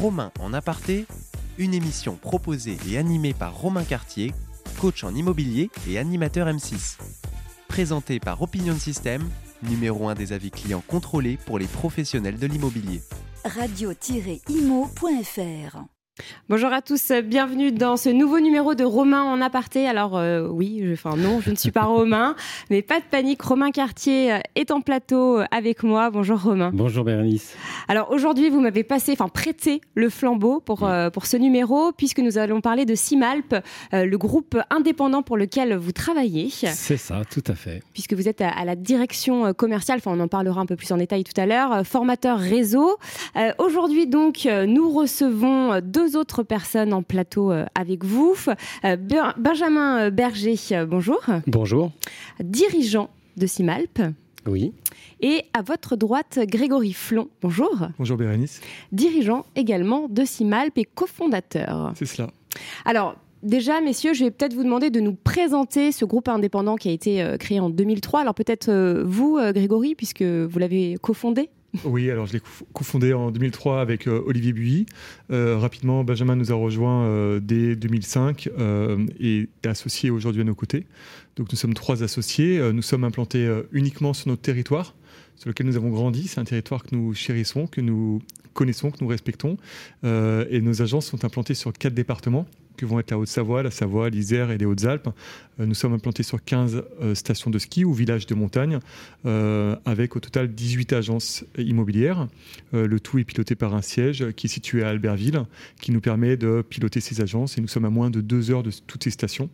Romain en aparté, une émission proposée et animée par Romain Cartier, coach en immobilier et animateur M6. Présentée par Opinion System, numéro 1 des avis clients contrôlés pour les professionnels de l'immobilier. radio-imo.fr Bonjour à tous, bienvenue dans ce nouveau numéro de Romain en aparté. Alors euh, oui, je, enfin non, je ne suis pas Romain, mais pas de panique, Romain Cartier est en plateau avec moi. Bonjour Romain. Bonjour Bérénice. Alors aujourd'hui, vous m'avez passé, enfin prêté le flambeau pour, euh, pour ce numéro, puisque nous allons parler de Simalp, euh, le groupe indépendant pour lequel vous travaillez. C'est ça, tout à fait. Puisque vous êtes à, à la direction commerciale, enfin on en parlera un peu plus en détail tout à l'heure, formateur réseau. aujourd'hui donc, nous recevons deux autres personnes en plateau euh, avec vous. Euh, Benjamin euh, Berger, bonjour. Bonjour. Dirigeant de Simalp. Oui. Et à votre droite, Grégory Flon. Bonjour. Bonjour Bérénice. Dirigeant également de Simalp et cofondateur. C'est cela. Alors, Déjà, messieurs, je vais peut-être vous demander de nous présenter ce groupe indépendant qui a été créé en 2003. Alors peut-être vous, Grégory, puisque vous l'avez cofondé? Oui, alors je l'ai cofondé en 2003 avec euh, Olivier Buy. Euh, rapidement, Benjamin nous a rejoint euh, dès 2005 et est associé aujourd'hui à nos côtés. Donc nous sommes trois associés. nous sommes implantés uniquement sur notre territoire sur lequel nous avons grandi. C'est un territoire que nous chérissons, que nous connaissons, que nous respectons. et nos agences sont implantées sur quatre départements que vont être la Haute-Savoie, la Savoie, l'Isère et les Hautes-Alpes. Euh, nous sommes implantés sur 15 euh, stations de ski ou villages de montagne, euh, avec au total 18 agences immobilières. le tout est piloté par un siège qui est situé à Albertville, qui nous permet de piloter ces agences et nous sommes à moins de deux heures de toutes ces stations.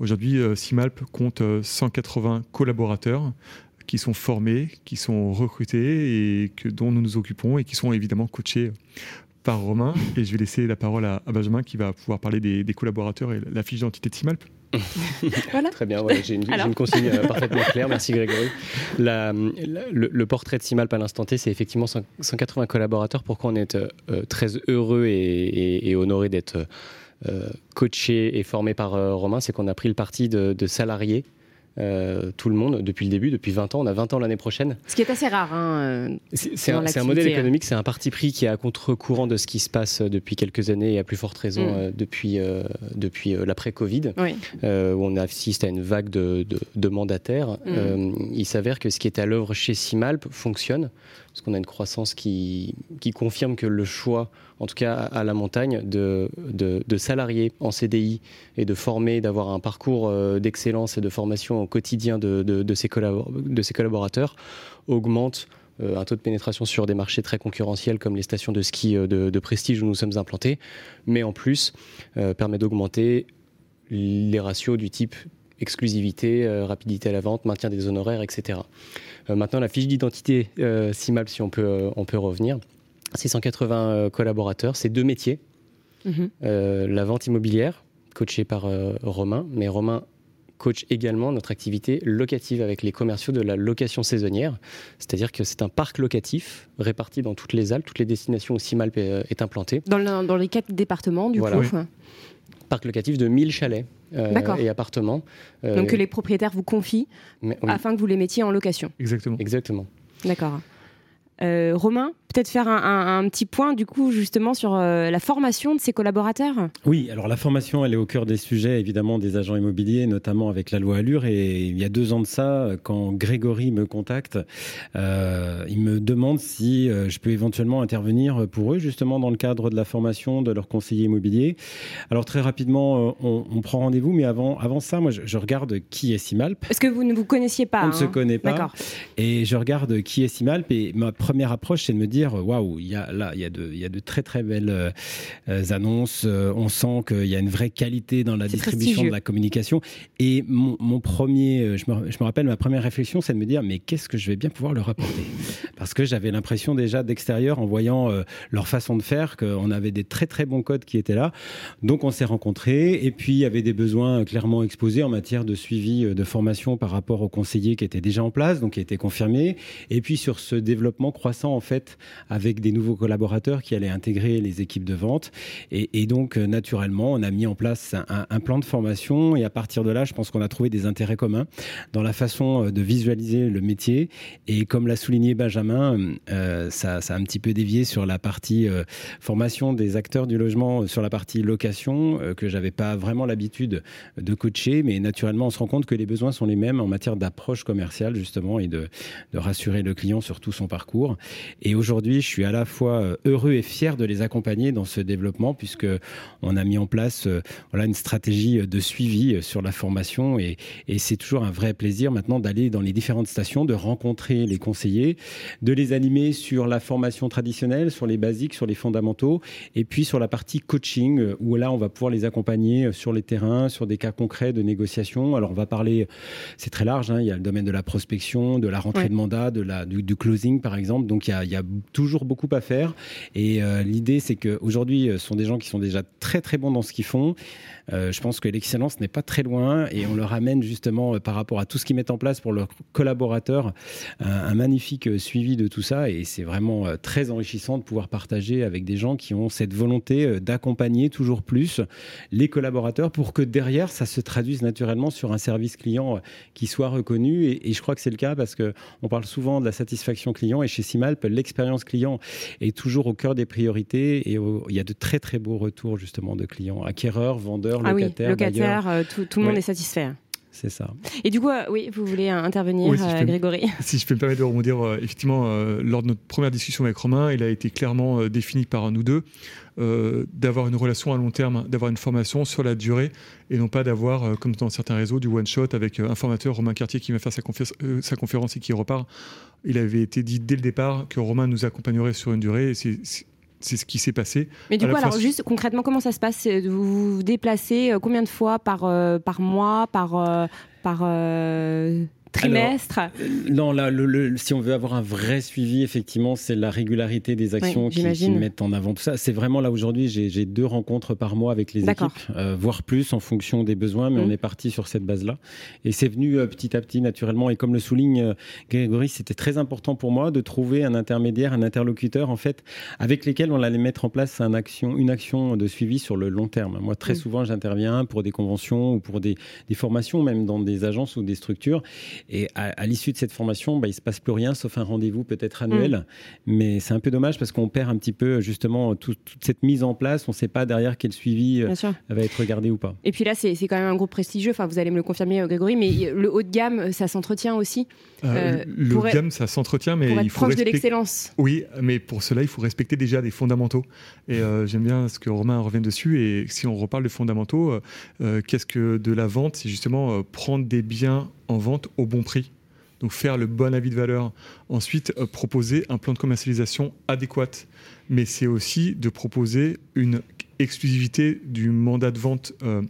Aujourd'hui, Simalp compte 180 collaborateurs qui sont formés, qui sont recrutés et que, dont nous nous occupons et qui sont évidemment coachés par Romain et je vais laisser la parole à, Benjamin qui va pouvoir parler des, collaborateurs et la fiche d'identité de Simalp. voilà. Très bien, j'ai une, consigne euh, parfaitement claire. Merci Grégory. le, portrait de Simalp à l'instant T, c'est effectivement 180 collaborateurs. Pourquoi on est euh, très heureux et, honoré d'être euh, coaché et formé par Romain? C'est qu'on a pris le parti de, de salariés euh, tout le monde depuis le début, depuis 20 ans. On a 20 ans l'année prochaine. Ce qui est assez rare. Hein, euh, c'est un, modèle économique, c'est un parti pris qui est à contre-courant de ce qui se passe depuis quelques années et à plus forte raison mm. euh, depuis, depuis l'après-Covid, où on assiste à une vague de, mandataires. Mm. il s'avère que ce qui est à l'œuvre chez Simalp fonctionne parce qu'on a une croissance qui, confirme que le choix, en tout cas à la montagne, de, salariés en CDI et de former, d'avoir un parcours euh, d'excellence et de formation au quotidien de, de ses, de ses collaborateurs augmente euh, un taux de pénétration sur des marchés très concurrentiels comme les stations de ski euh, de, prestige où nous sommes implantés, mais en plus permet d'augmenter les ratios du type exclusivité, rapidité à la vente, maintien des honoraires, etc. Euh, maintenant, la fiche d'identité euh, CIMAP, si on peut, euh, on peut revenir, c'est 180 collaborateurs, c'est deux métiers. Mhm. la vente immobilière, coachée par Romain, mais Romain coach également notre activité locative avec les commerciaux de la location saisonnière. C'est-à-dire que c'est un parc locatif réparti dans toutes les Alpes, toutes les destinations où Simalp est, implanté. Dans, les quatre départements, du coup Parc locatif de 1000 chalets euh, et appartements. Euh, Donc que les propriétaires vous confient afin que vous les mettiez en location. Exactement. Exactement. D'accord. Euh, Romain, peut-être faire un, petit point du coup justement sur euh, la formation de ses collaborateurs? Oui, alors la formation, elle est au cœur des sujets évidemment des agents immobiliers, notamment avec la loi Allure. Et il y a deux ans de ça, quand Grégory me contacte, euh, il me demande si je peux éventuellement intervenir pour eux justement dans le cadre de la formation de leur conseiller immobilier. Alors très rapidement, on, prend rendez-vous, mais avant, avant ça, moi je, regarde qui est Simalp. Est-ce que vous ne vous connaissiez pas On ne se hein connaît pas. D'accord. Et je regarde qui est Simalp et ma première approche, c'est de me dire waouh, il y a là, il y a de, il y a de très très belles euh, annonces. Euh, on sent qu'il y a une vraie qualité dans la distribution de la communication. Et mon, premier, euh, je me, je me, rappelle ma première réflexion, c'est de me dire mais qu'est-ce que je vais bien pouvoir leur apporter Parce que j'avais l'impression déjà d'extérieur en voyant leur façon de faire qu'on avait des très très bons codes qui étaient là. Donc on s'est rencontrés et puis il y avait des besoins clairement exposés en matière de suivi de formation par rapport aux conseillers qui étaient déjà en place, donc qui étaient confirmés. Et puis sur ce développement croissant en fait avec des nouveaux collaborateurs qui allaient intégrer les équipes de vente. Et, donc, naturellement, on a mis en place un, plan de formation. Et à partir de là, je pense qu'on a trouvé des intérêts communs dans la façon de visualiser le métier. Et comme l'a souligné Benjamin, ça, ça, a un petit peu dévié sur la partie formation des acteurs du logement, sur la partie location, que j'avais pas vraiment l'habitude de coacher. Mais naturellement, on se rend compte que les besoins sont les mêmes en matière d'approche commerciale, justement, et de, de rassurer le client sur tout son parcours. Et aujourd'hui, je suis à la fois euh, heureux et fier de les accompagner dans ce développement, puisque on a mis en place euh, voilà, une stratégie de suivi euh, sur la formation. Et, et c'est toujours un vrai plaisir maintenant d'aller dans les différentes stations, de rencontrer les conseillers, de les animer sur la formation traditionnelle, sur les basiques, sur les fondamentaux, et puis sur la partie coaching, où là, on va pouvoir les accompagner sur les terrains, sur des cas concrets de négociation. Alors, on va parler, c'est très large, hein, il y a le domaine de la prospection, de la rentrée de mandat, de la, du, closing par exemple. Donc il y a, toujours beaucoup à faire. Et euh, l'idée, c'est qu'aujourd'hui, ce sont des gens qui sont déjà très très bons dans ce qu'ils font. Euh, je pense que l'excellence n'est pas très loin et on leur amène justement euh, par rapport à tout ce qu'ils mettent en place pour leurs collaborateurs un, magnifique suivi de tout ça. Et c'est vraiment très enrichissant de pouvoir partager avec des gens qui ont cette volonté d'accompagner toujours plus les collaborateurs pour que derrière, ça se traduise naturellement sur un service client qui soit reconnu. Et, je crois que c'est le cas parce qu'on parle souvent de la satisfaction client et chez Simalp, l'expérience client est toujours au cœur des priorités et il y a de très très beaux retours justement de clients, acquéreurs, vendeurs, ah locataires. Oui, locataires, euh, tout, le monde est satisfait. C'est ça. Et du coup, euh, oui, vous voulez intervenir, euh, Grégory Si je peux me permettre de rebondir, effectivement, lors de notre première discussion avec Romain, il a été clairement défini par nous deux d'avoir une relation à long terme, d'avoir une formation sur la durée et non pas d'avoir, comme dans certains réseaux, du one-shot avec un formateur, Romain Cartier, qui va faire sa, sa conférence et qui repart. Il avait été dit dès le départ que Romain nous accompagnerait sur une durée. Et c'est ce qui s'est passé. Mais du coup, alors juste concrètement, comment ça se passe? Vous vous déplacez euh, combien de fois par, euh, par mois, par, euh, par trimestre euh, Non, là, le, si on veut avoir un vrai suivi, effectivement, c'est la régularité des actions qui, mettent en avant tout ça. C'est vraiment là aujourd'hui, j'ai deux rencontres par mois avec les équipes, euh, voire plus en fonction des besoins, mais on mmh. est parti sur cette base-là. Et c'est venu euh, petit à petit, naturellement. Et comme le souligne Grégory, c'était très important pour moi de trouver un intermédiaire, un interlocuteur, en fait, avec lesquels on allait mettre en place un action, une action de suivi sur le long terme. Moi, très mmh. souvent, j'interviens pour des conventions ou pour des, des formations, même dans des agences ou des structures. Et à, l'issue de cette formation, bah, il ne se passe plus rien sauf un rendez-vous peut-être annuel. Mm. Mais c'est un peu dommage parce qu'on perd un petit peu justement toute cette mise en place. On ne sait pas derrière quel suivi euh, va être regardé ou pas. Et puis là, c'est quand même un groupe prestigieux. Enfin, vous allez me le confirmer, euh, Grégory, mais le haut de gamme, ça s'entretient aussi. Euh, le haut de gamme, ça s'entretient, mais il faut proche de l'excellence. Oui, mais pour cela, il faut respecter déjà des fondamentaux. Et j'aime bien ce que Romain revient dessus. Et si on reparle de fondamentaux, qu'est-ce que de la vente C'est justement prendre des biens en vente au bon prix. Donc faire le bon avis de valeur. Ensuite, euh, proposer un plan de commercialisation adéquat. Mais c'est aussi de proposer une exclusivité du mandat de vente. Euh,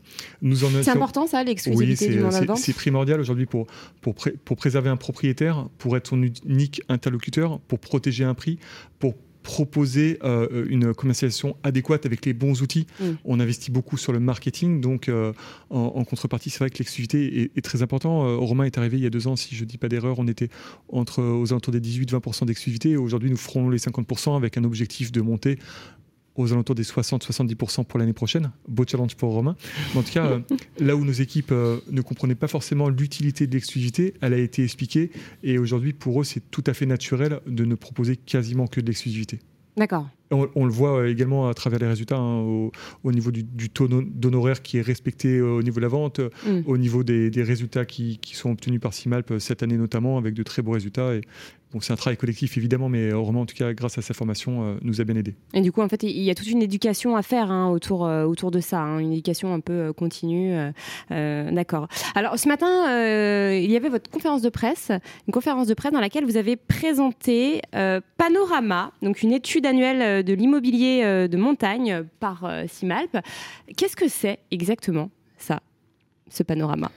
nous en c'est important ça, l'exclusivité du mandat de vente C'est primordial aujourd'hui pour, pour, pour préserver un propriétaire, pour être son unique interlocuteur, pour protéger un prix, pour proposer euh, une commercialisation adéquate avec les bons outils. Mm. On investit beaucoup sur le marketing, donc euh, en, contrepartie, c'est vrai que l'exclusivité est, très important. Euh, Romain est arrivé il y a deux ans, si je ne dis pas d'erreur, on était entre, aux alentours des 18-20% d'exclusivité. Aujourd'hui, nous ferons les 50% avec un objectif de monter aux alentours des 60-70% pour l'année prochaine. Beau challenge pour Romain. en tout cas, euh, là où nos équipes euh, ne comprenaient pas forcément l'utilité de l'exclusivité, elle a été expliquée. Et aujourd'hui, pour eux, c'est tout à fait naturel de ne proposer quasiment que de l'exclusivité. D'accord. On, le voit euh, également à travers les résultats, hein, au, niveau du, taux d'honoraire qui est respecté au niveau de la vente, mm. au niveau des, résultats qui, qui, sont obtenus par Simalp cette année notamment, avec de très beaux résultats. Et c'est un travail collectif évidemment, mais Romain en tout cas grâce à sa formation euh, nous a bien aidé. Et du coup en fait il y a toute une éducation à faire hein, autour euh, autour de ça, hein, une éducation un peu euh, continue. D'accord. Alors ce matin il y avait votre conférence de presse, une conférence de presse dans laquelle vous avez présenté Panorama, donc une étude annuelle de l'immobilier de montagne par Simalp. Qu'est-ce que c'est exactement ça, ce panorama?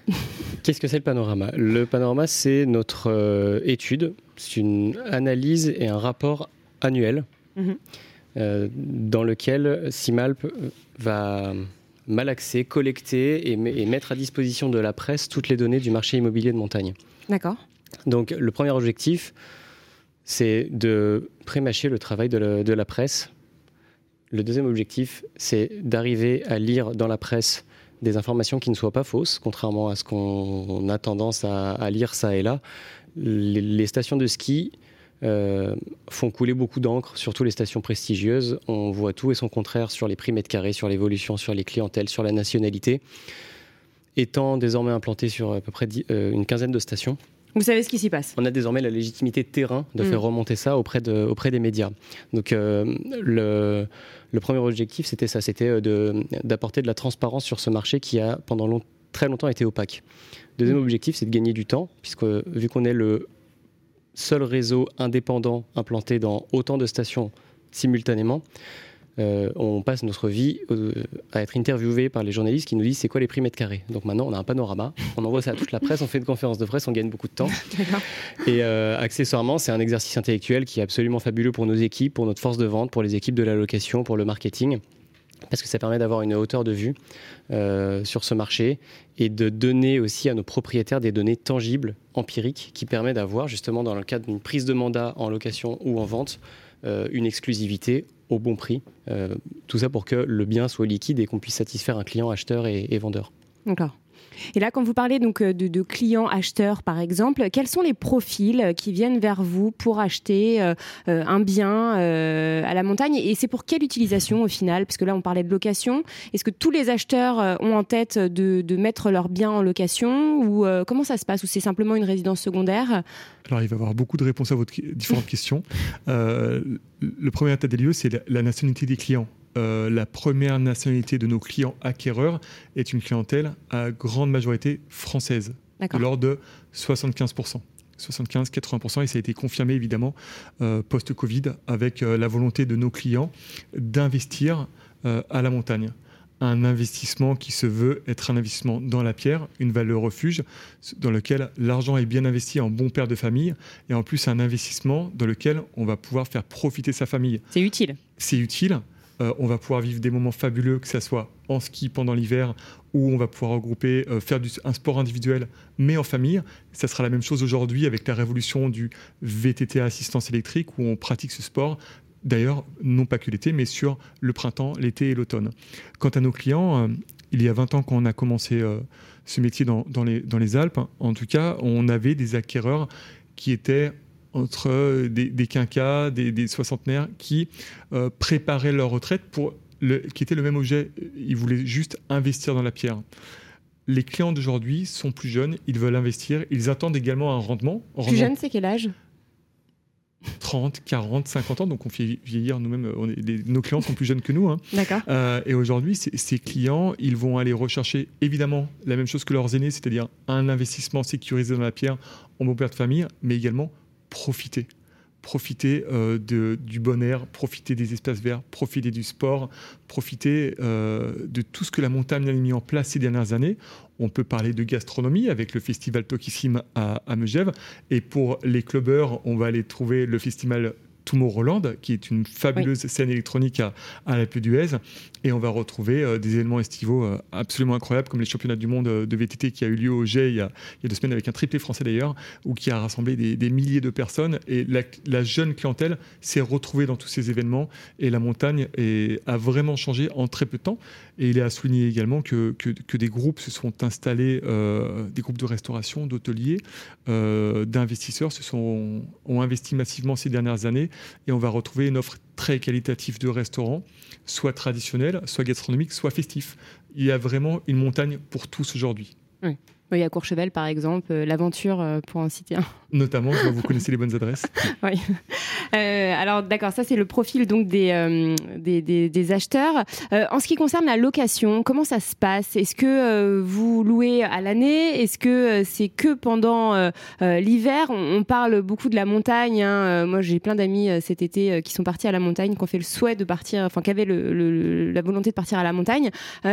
Qu'est-ce que c'est le panorama? Le panorama, c'est notre étude c'est une analyse et un rapport annuel mhm. euh, dans lequel Simalp va malaxer, collecter et, mettre à disposition de la presse toutes les données du marché immobilier de montagne. D'accord. Donc le premier objectif, c'est de prémâcher le travail de la presse le deuxième objectif, c'est d'arriver à lire dans la presse des informations qui ne soient pas fausses, contrairement à ce qu'on a tendance à, lire ça et là. Les, stations de ski euh, font couler beaucoup d'encre, surtout les stations prestigieuses. On voit tout et son contraire sur les prix mètres carrés, sur l'évolution, sur les clientèles, sur la nationalité. Étant désormais implanté sur à peu près euh, une quinzaine de stations, vous savez ce qui s'y passe. On a désormais la légitimité de terrain de mm. faire remonter ça auprès, de, auprès des médias. Donc euh, le, le, premier objectif, c'était ça, c'était euh, d'apporter de, la transparence sur ce marché qui a pendant très longtemps été opaque. Deuxième mm. objectif, c'est de gagner du temps, puisque vu qu'on est le seul réseau indépendant implanté dans autant de stations simultanément, euh, on passe notre vie euh, à être interviewé par les journalistes qui nous disent c'est quoi les prix mètres carrés. Donc maintenant, on a un panorama, on envoie ça à toute la presse, on fait une conférence de presse, on gagne beaucoup de temps. Et euh, accessoirement, c'est un exercice intellectuel qui est absolument fabuleux pour nos équipes, pour notre force de vente, pour les équipes de la location, pour le marketing parce que ça permet d'avoir une hauteur de vue sur ce marché et de donner aussi à nos propriétaires des données tangibles, empiriques, qui permettent d'avoir justement dans le cadre d'une prise de mandat en location ou en vente une exclusivité au bon prix. Euh, tout ça pour que le bien soit liquide et qu'on puisse satisfaire un client acheteur et, et vendeur. D'accord. Et là, quand vous parlez donc euh, de, clients acheteurs, par exemple, quels sont les profils euh, qui viennent vers vous pour acheter euh, un bien à la montagne Et c'est pour quelle utilisation au final? Parce que là, on parlait de location. Est-ce que tous les acheteurs ont en tête de, mettre leur bien en location Ou comment ça se passe? Ou c'est simplement une résidence secondaire? Alors, il va y avoir beaucoup de réponses à vos différentes questions. le premier état des lieux, c'est la nationalité des clients. Euh, la première nationalité de nos clients acquéreurs est une clientèle à grande majorité française, de l'ordre de 75%. 75-80%, et ça a été confirmé évidemment euh, post-Covid avec euh, la volonté de nos clients d'investir à la montagne. Un investissement qui se veut être un investissement dans la pierre, une valeur refuge, dans lequel l'argent est bien investi en bon père de famille, et en plus un investissement dans lequel on va pouvoir faire profiter sa famille. C'est utile. C'est utile. Euh, on va pouvoir vivre des moments fabuleux, que ce soit en ski pendant l'hiver, ou on va pouvoir regrouper, euh, faire un sport individuel, mais en famille. Ça sera la même chose aujourd'hui avec la révolution du VTT à assistance électrique, où on pratique ce sport. D'ailleurs, non pas que l'été, mais sur le printemps, l'été et l'automne. Quant à nos clients, euh, il y a 20 ans qu'on a commencé ce métier dans les Alpes, en tout cas, on avait des acquéreurs qui étaient entre des, des quinquas, des, soixantenaires qui euh, préparaient leur retraite pour le, qui était le même objet. Ils voulaient juste investir dans la pierre. Les clients d'aujourd'hui sont plus jeunes, ils veulent investir, ils attendent également un rendement. Plus jeune, c'est quel âge? 30, 40, 50 ans, donc on fait vieillir nous-mêmes, nos clients sont plus jeunes que nous. Hein. D'accord. Euh, et aujourd'hui, ces clients, ils vont aller rechercher évidemment la même chose que leurs aînés, c'est-à-dire un investissement sécurisé dans la pierre en bon père de famille, mais également profiter. Profiter euh, du bon air, profiter des espaces verts, profiter du sport, profiter euh, de tout ce que la montagne a mis en place ces dernières années. On peut parler de gastronomie avec le festival Tokissime à, à Megève. Et pour les clubbers, on va aller trouver le festival Tomorrowland, qui est une fabuleuse scène électronique à, à la d'Huez. Et on va retrouver euh, des événements estivaux euh, absolument incroyables, comme les championnats du monde euh, de VTT qui a eu lieu au G il y a, deux semaines avec un triplé français d'ailleurs, ou qui a rassemblé des, milliers de personnes. Et la, jeune clientèle s'est retrouvée dans tous ces événements. Et la montagne a vraiment changé en très peu de temps. Et il est à souligner également que, que, des groupes se sont installés, des groupes de restauration, d'hôteliers, d'investisseurs se sont, ont investi massivement ces dernières années. Et on va retrouver une offre très qualitative de restaurants soit traditionnel, soit gastronomique, soit festif. Il y a vraiment une montagne pour tous aujourd'hui. Oui, à Courchevel, par exemple, euh, l'aventure, euh, pour en citer un. Notamment, vous connaissez les bonnes adresses. oui. Euh, alors, d'accord, ça, c'est le profil donc des, des, des, acheteurs. en ce qui concerne la location, comment ça se passe? Est-ce que vous louez à l'année? Est-ce que c'est que pendant l'hiver? On, parle beaucoup de la montagne. Hein. Moi, j'ai plein d'amis cet été qui sont partis à la montagne, qui ont fait le souhait de partir, enfin, qui avaient le, la volonté de partir à la montagne. on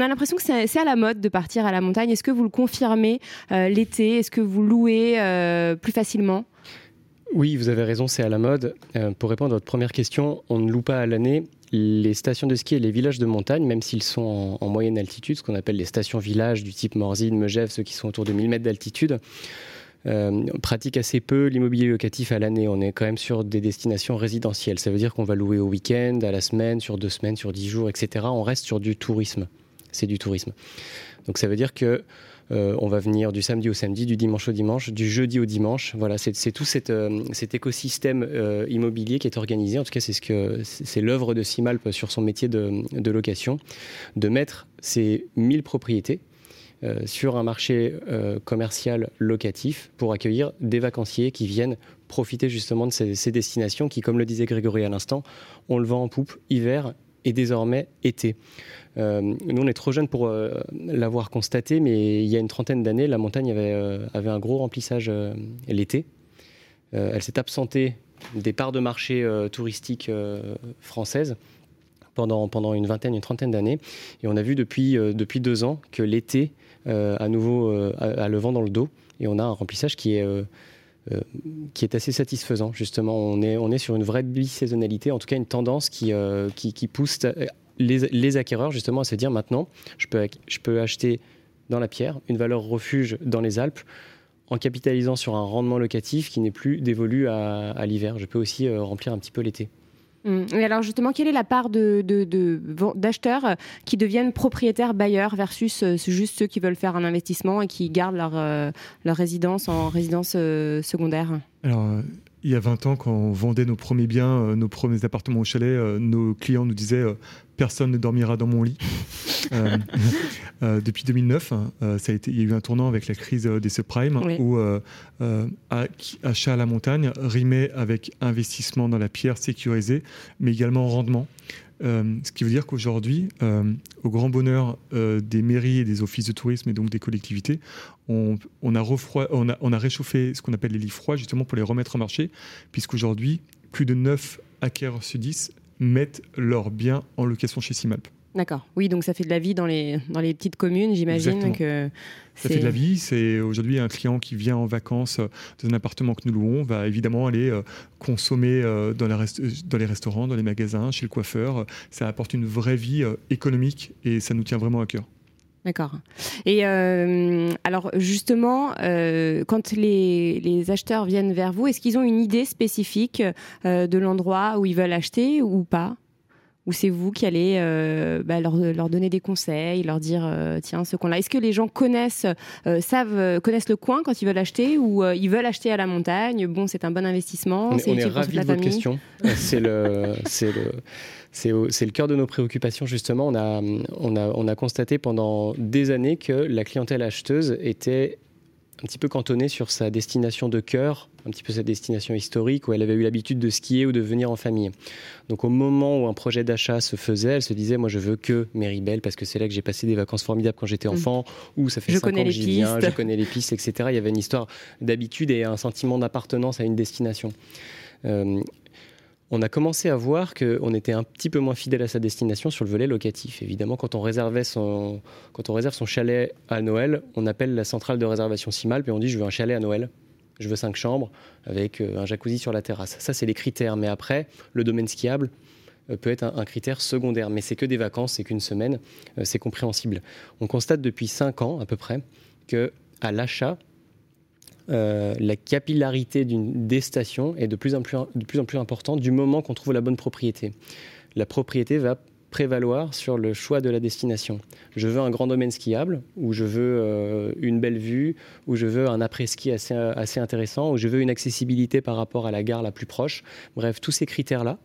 a l'impression que c'est à la mode de partir à la montagne. Est-ce que vous le confirmer euh, l'été Est-ce que vous louez euh, plus facilement? Oui, vous avez raison, c'est à la mode. Euh, pour répondre à votre première question, on ne loue pas à l'année. Les stations de ski et les villages de montagne, même s'ils sont en, moyenne altitude, ce qu'on appelle les stations villages du type Morzine, Megève, ceux qui sont autour de 1000 mètres d'altitude, pratique assez peu l'immobilier locatif à l'année. On est quand même sur des destinations résidentielles. Ça veut dire qu'on va louer au week-end, à la semaine, sur deux semaines, sur dix jours, etc. On reste sur du tourisme. C'est du tourisme. Donc ça veut dire que euh, on va venir du samedi au samedi, du dimanche au dimanche, du jeudi au dimanche. Voilà, c'est tout euh, cet écosystème euh, immobilier qui est organisé. En tout cas, c'est ce que c'est l'œuvre de Simalp sur son métier de, location, de mettre ces 1000 propriétés sur un marché commercial locatif pour accueillir des vacanciers qui viennent profiter justement de ces destinations qui, comme le disait Grégory à l'instant, on le vend en poupe hiver et désormais été. Euh, nous, on est trop jeunes pour euh, l'avoir constaté, mais il y a une trentaine d'années, la montagne avait, euh, avait un gros remplissage l'été. elle s'est absentée des parts de marché touristiques françaises pendant, pendant une vingtaine, une trentaine d'années. Et on a vu depuis, depuis deux ans que l'été, à nouveau, a, le vent dans le dos. Et on a un remplissage qui est, qui est assez satisfaisant, justement. On est, on est sur une vraie bisaisonnalité, en tout cas une tendance qui, qui, qui pousse les, acquéreurs justement à se dire maintenant, je peux, je peux acheter dans la pierre une valeur refuge dans les Alpes en capitalisant sur un rendement locatif qui n'est plus dévolu à, l'hiver. Je peux aussi euh, remplir un petit peu l'été. Hum. Et alors justement, quelle est la part d'acheteurs euh, qui deviennent propriétaires bailleurs versus euh, juste ceux qui veulent faire un investissement et qui gardent leur, leur résidence en résidence secondaire? Alors, il y a 20 ans, quand on vendait nos premiers biens, nos premiers appartements au chalet, nos clients nous disaient personne ne dormira dans mon lit. Euh, euh, depuis 2009, hein, euh, ça a été, il y a eu un tournant avec la crise des subprimes où achat à la montagne rimait avec investissement dans la pierre sécurisée, mais également rendement. ce qui veut dire qu'aujourd'hui, au grand bonheur des mairies et des offices de tourisme et donc des collectivités, on, a, on, a, on a réchauffé ce qu'on appelle les lits froids justement pour les remettre en marché, puisqu'aujourd'hui, plus de 9 acquéreurs sur 10 mettent leurs biens en location chez Simap. D'accord. Oui, donc ça fait de la vie dans les, dans les petites communes, j'imagine que. Ça fait de la vie. C'est aujourd'hui un client qui vient en vacances dans un appartement que nous louons va évidemment aller euh, consommer euh, dans, dans les restaurants, dans les magasins, chez le coiffeur. Ça apporte une vraie vie euh, économique et ça nous tient vraiment à cœur. D'accord. Et alors justement, quand les, les, acheteurs viennent vers vous, est-ce qu'ils ont une idée spécifique de l'endroit où ils veulent acheter ou pas? Ou c'est vous qui allez euh, bah, leur, leur, donner des conseils, leur dire euh, tiens ce coin-là? Est-ce que les gens connaissent euh, savent connaissent le coin quand ils veulent acheter ou ils veulent acheter à la montagne? Bon, c'est un bon investissement. On, est, ravis de votre question. c'est le c'est le c'est le cœur de nos préoccupations justement. On a on a on a constaté pendant des années que la clientèle acheteuse était un petit peu cantonnée sur sa destination de cœur, un petit peu sa destination historique, où elle avait eu l'habitude de skier ou de venir en famille. Donc au moment où un projet d'achat se faisait, elle se disait, moi je veux que Méribel, parce que c'est là que j'ai passé des vacances formidables quand j'étais mm. enfant, ou ça fait je 5 ans que j'y viens, je connais les pistes, etc. Il y avait une histoire d'habitude et un sentiment d'appartenance à une destination. Euh, on a commencé à voir qu'on était un petit peu moins fidèle à sa destination sur le volet locatif. Évidemment, quand on, réserve son chalet à Noël, on appelle la centrale de réservation CIMALP et on dit je veux un chalet à Noël. Je veux cinq chambres avec euh, un jacuzzi sur la terrasse. Ça, c'est les critères. Mais après, le domaine skiable euh, peut être un, critère secondaire. Mais c'est que des vacances, c'est qu'une semaine, euh, c'est compréhensible. On constate depuis cinq ans à peu près que l'achat, euh, la capillarité des stations est de plus, en plus, importante du moment qu'on trouve la bonne propriété. La propriété va prévaloir sur le choix de la destination. Je veux un grand domaine skiable, ou je veux euh, une belle vue, ou je veux un après-ski assez, assez intéressant, ou je veux une accessibilité par rapport à la gare la plus proche. Bref, tous ces critères-là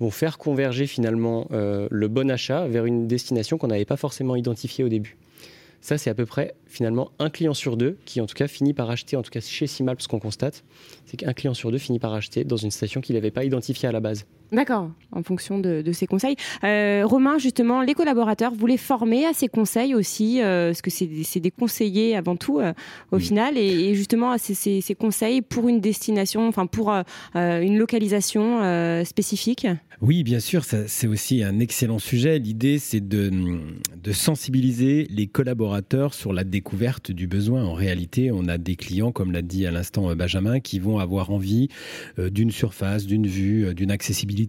vont faire converger finalement euh, le bon achat vers une destination qu'on n'avait pas forcément identifiée au début. Ça, c'est à peu près finalement un client sur deux qui, en tout cas, finit par acheter, en tout cas chez Simal, ce qu'on constate, c'est qu'un client sur deux finit par acheter dans une station qu'il n'avait pas identifiée à la base. D'accord, en fonction de, de ces conseils. Euh, Romain, justement, les collaborateurs, vous les formez à ces conseils aussi, euh, parce que c'est des conseillers avant tout, euh, au final, et, justement à ces, ces, conseils pour une destination, enfin pour une localisation spécifique? Oui, bien sûr, c'est aussi un excellent sujet. L'idée, c'est de, de sensibiliser les collaborateurs sur la découverte du besoin. En réalité, on a des clients, comme l'a dit à l'instant Benjamin, qui vont avoir envie d'une surface, d'une vue, d'une accessibilité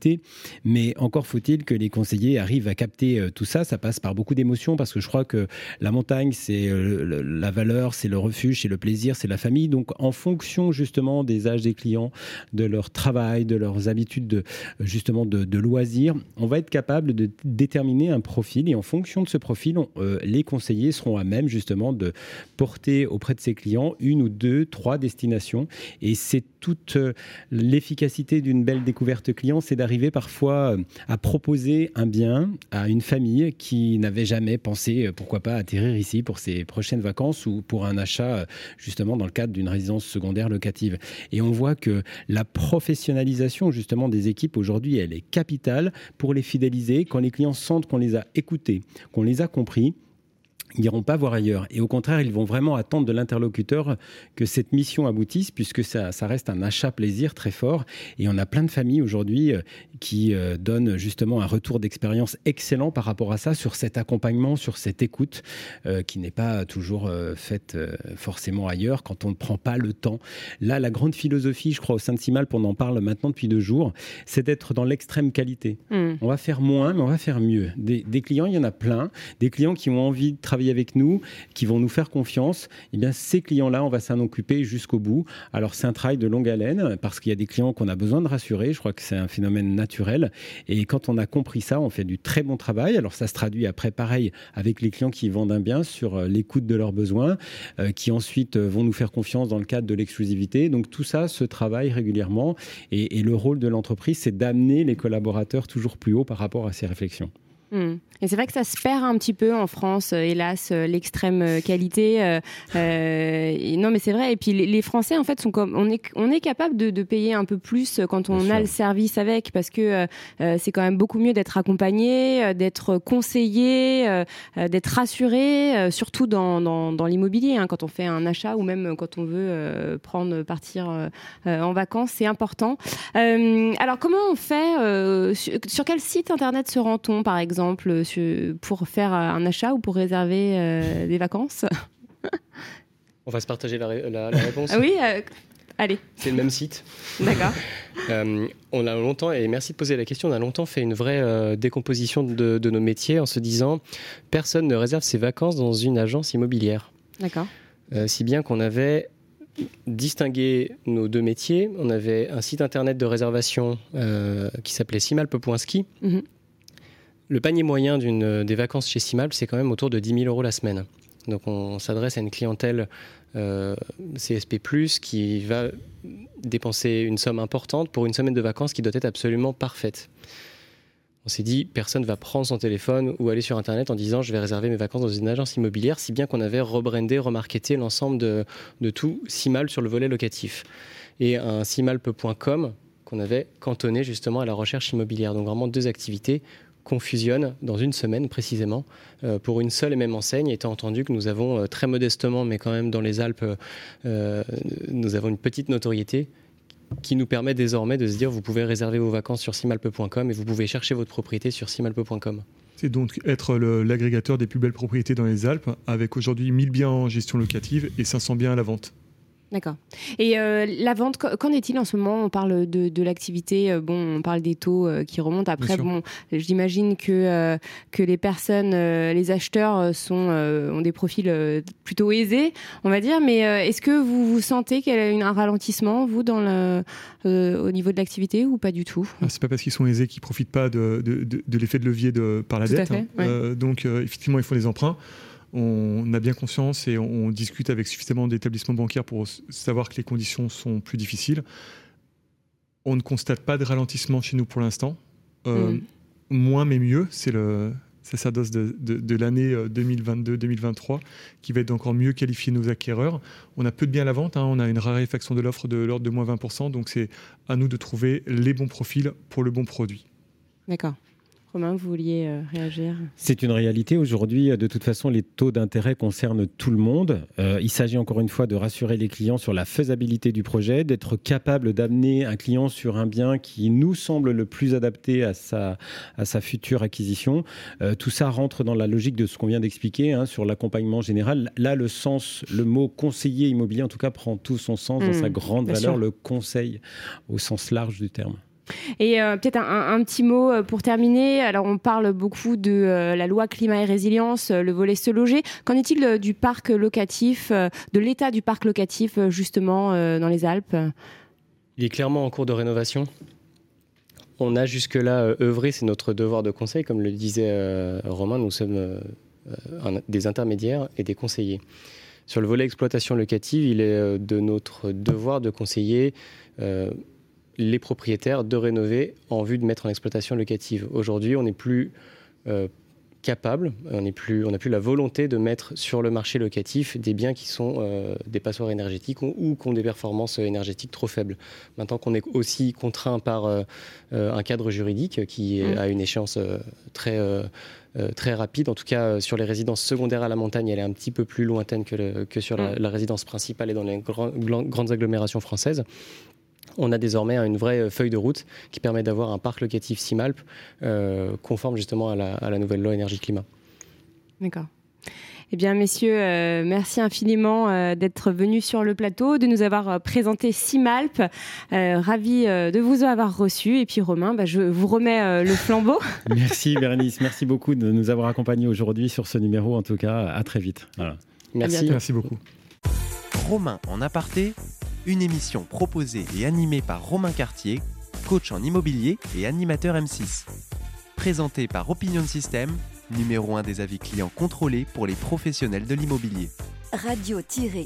Mais encore faut-il que les conseillers arrivent à capter euh, tout ça. Ça passe par beaucoup d'émotions parce que je crois que la montagne, c'est euh, la valeur, c'est le refuge, c'est le plaisir, c'est la famille. Donc, en fonction justement des âges des clients, de leur travail, de leurs habitudes de, justement de, loisirs, on va être capable de déterminer un profil et en fonction de ce profil, euh, les conseillers seront à même justement de porter auprès de ces clients une ou deux, trois destinations. Et c'est toute l'efficacité d'une belle découverte client, c'est d'arriver parfois à proposer un bien à une famille qui n'avait jamais pensé, euh, pourquoi pas, atterrir ici pour ses prochaines vacances ou pour un achat euh, justement dans le cadre d'une résidence secondaire locative. Et on voit que la professionnalisation justement des équipes aujourd'hui, elle est capitale pour les fidéliser. Quand les clients sentent qu'on les a écoutés, qu'on les a compris, ils n'iront pas voir ailleurs. Et au contraire, ils vont vraiment attendre de l'interlocuteur que cette mission aboutisse, puisque ça, ça, reste un achat plaisir très fort. Et on a plein de familles aujourd'hui euh, qui euh, donnent justement un retour d'expérience excellent par rapport à ça, sur cet accompagnement, sur cette écoute, euh, qui n'est pas toujours faite forcément ailleurs quand on ne prend pas le temps. Là, la grande philosophie, je crois, au sein de Simal, on en parle maintenant depuis deux jours, c'est d'être dans l'extrême qualité. Hmm. On va faire moins, mais on va faire mieux. Des, des clients, il y en a plein. Des clients qui ont envie de travailler avec nous, qui vont nous faire confiance, eh bien ces clients-là, on va s'en occuper jusqu'au bout. Alors c'est un travail de longue haleine parce qu'il y a des clients qu'on a besoin de rassurer. Je crois que c'est un phénomène naturel. Et quand on a compris ça, on fait du très bon travail. Alors ça se traduit après pareil avec les clients qui vendent un bien sur euh, l'écoute de leurs besoins, euh, qui ensuite euh, vont nous faire confiance dans le cadre de l'exclusivité. Donc tout ça se travaille régulièrement. Et, et le rôle de l'entreprise, c'est d'amener les collaborateurs toujours plus haut par rapport à ces réflexions. Hmm. Et c'est vrai que ça se perd un petit peu en France, euh, hélas, euh, l'extrême euh, qualité. Euh, non, mais c'est vrai. Et puis les, Français, en fait, sont comme on est, on est capable de, de payer un peu plus quand on a le service avec, parce que c'est quand même beaucoup mieux d'être accompagné, d'être conseillé, d'être rassuré, surtout dans, dans, dans l'immobilier, hein, quand on fait un achat ou même quand on veut prendre partir en vacances, c'est important. alors, comment on fait sur, sur quel site internet se rend-on, par exemple? Exemple, pour faire un achat ou pour réserver euh, des vacances? On va se partager la, réponse. Ah oui, euh, allez. C'est le même site. D'accord. Euh, on a longtemps, et merci de poser la question, on a longtemps fait une vraie décomposition de, de, nos métiers en se disant personne ne réserve ses vacances dans une agence immobilière. D'accord. si bien qu'on avait distingué nos deux métiers. On avait un site internet de réservation qui s'appelait simalpe.ski. Mm le panier moyen euh, des vacances chez Simal, c'est quand même autour de 10 000 euros la semaine. Donc on s'adresse à une clientèle euh, CSP+, qui va dépenser une somme importante pour une semaine de vacances qui doit être absolument parfaite. On s'est dit, personne va prendre son téléphone ou aller sur Internet en disant je vais réserver mes vacances dans une agence immobilière, si bien qu'on avait rebrandé, remarketé l'ensemble de, de tout Simal sur le volet locatif. Et un simalpe.com qu'on avait cantonné justement à la recherche immobilière. Donc vraiment deux activités qu'on fusionne dans une semaine précisément euh, pour une seule et même enseigne, étant entendu que nous avons euh, très modestement, mais quand même dans les Alpes, euh, nous avons une petite notoriété qui nous permet désormais de se dire vous pouvez réserver vos vacances sur simalpe.com et vous pouvez chercher votre propriété sur simalpe.com. C'est donc être l'agrégateur des plus belles propriétés dans les Alpes, avec aujourd'hui 1000 biens en gestion locative et 500 biens à la vente. D'accord. Et euh, la vente, qu'en est-il en ce moment? On parle de, de l'activité, euh, bon, on parle des taux euh, qui remontent. Après, bon, j'imagine que que les personnes, les acheteurs sont ont des profils plutôt aisés, on va dire. Mais est-ce que vous vous sentez qu'il y a un ralentissement, vous, dans le au niveau de l'activité ou pas du tout? Ah, C'est pas parce qu'ils sont aisés qu'ils profitent pas de, de, de, l'effet de levier de par la dette. Hein. donc, effectivement, ils font des emprunts on a bien conscience et on, discute avec suffisamment d'établissements bancaires pour savoir que les conditions sont plus difficiles. On ne constate pas de ralentissement chez nous pour l'instant. Euh, mm. Moins mais mieux, c'est le sacerdoce de, de, l'année 2022-2023 euh, qui va être encore mieux qualifier nos acquéreurs. On a peu de biens à la vente, hein. on a une raréfaction de l'offre de l'ordre de moins 20%, donc c'est à nous de trouver les bons profils pour le bon produit. D'accord. Romain, vous vouliez euh, réagir? C'est une réalité aujourd'hui. De toute façon, les taux d'intérêt concernent tout le monde. Euh, il s'agit encore une fois de rassurer les clients sur la faisabilité du projet, d'être capable d'amener un client sur un bien qui nous semble le plus adapté à sa, à sa future acquisition. Euh, tout ça rentre dans la logique de ce qu'on vient d'expliquer hein, sur l'accompagnement général. Là, le sens, le mot conseiller immobilier, en tout cas, prend tout son sens dans mmh, sa grande valeur, le conseil au sens large du terme. Et euh, peut-être un, petit mot euh, pour terminer. Alors, on parle beaucoup de euh, la loi climat et résilience, le volet se loger. Qu'en est-il du parc locatif, de l'état du parc locatif justement dans les Alpes? Il est clairement en cours de rénovation. On a jusque-là œuvré, c'est notre devoir de conseil, comme le disait Romain, nous sommes des intermédiaires et des conseillers. Sur le volet exploitation locative, il est de notre devoir de conseiller les propriétaires de rénover en vue de mettre en exploitation locative. Aujourd'hui, on n'est plus euh, capable, on n'a plus, plus la volonté de mettre sur le marché locatif des biens qui sont euh, des passoires énergétiques ou, qui ont des performances énergétiques trop faibles. Maintenant qu'on est aussi contraint par euh, un cadre juridique qui mmh. a une échéance très, très rapide, en tout cas sur les résidences secondaires à la montagne, elle est un petit peu plus lointaine que, que sur la, mmh. la, résidence principale et dans les grandes agglomérations françaises on a désormais une vraie euh, feuille de route qui permet d'avoir un parc locatif Simalp euh, conforme justement à la, nouvelle loi énergie-climat. D'accord. Eh bien, messieurs, euh, merci infiniment d'être venus sur le plateau, de nous avoir présenté Simalp. ravi de vous avoir reçus. Et puis, Romain, bah, je vous remets le flambeau. merci, Bérénice. Merci beaucoup de nous avoir accompagnés aujourd'hui sur ce numéro. En tout cas, à très vite. Merci. Merci beaucoup. Romain en aparté une émission proposée et animée par Romain Cartier, coach en immobilier et animateur M6. Présentée par Opinion System, numéro 1 des avis clients contrôlés pour les professionnels de l'immobilier. Radio-imo.fr